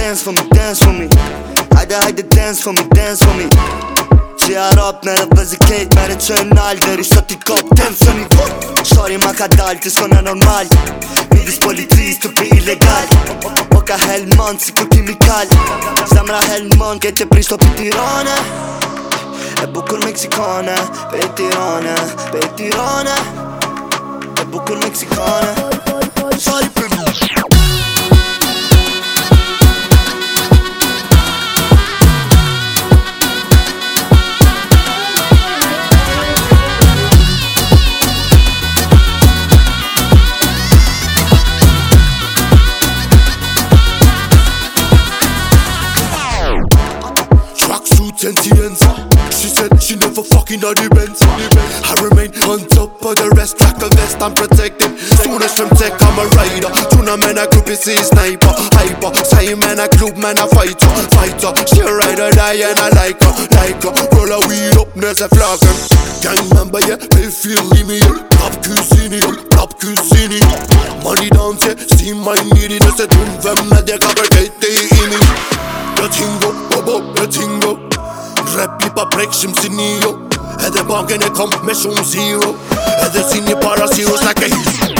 dance for me, dance for me. Haydi haydi dance for me, dance for me. Sia rap nella base che me ne c'è un alberi sotto i cop, tensami Sorry ma cadalti suona normale Mi dispoli stupi illegali Oka Hellman, sicur chimicali Sembra Hellman che ti pristo più tirone. E buco il mexicone, per il tirone, per tirone. E buco il And TNs She said she never fucking the Benz I remain on top of the rest Track a vest, I'm protected. Soon as them take, I'm a rider. Tuna man, a group is a sniper. Hyper, say man, a club man, a fighter Fighter, she ride or die and I like her. Like her, roll a weed up, a flagger. Gang member, yeah, pay feel me Top cuisine, top cuisine. Money down, yeah, see my needy. Nesse dum, vem med det kan fortette i min Jag tingo, bo e tingo Repi pa prekshim si një jo Edhe banken e kom me shumë zero. Edhe si një para si është na ke hizu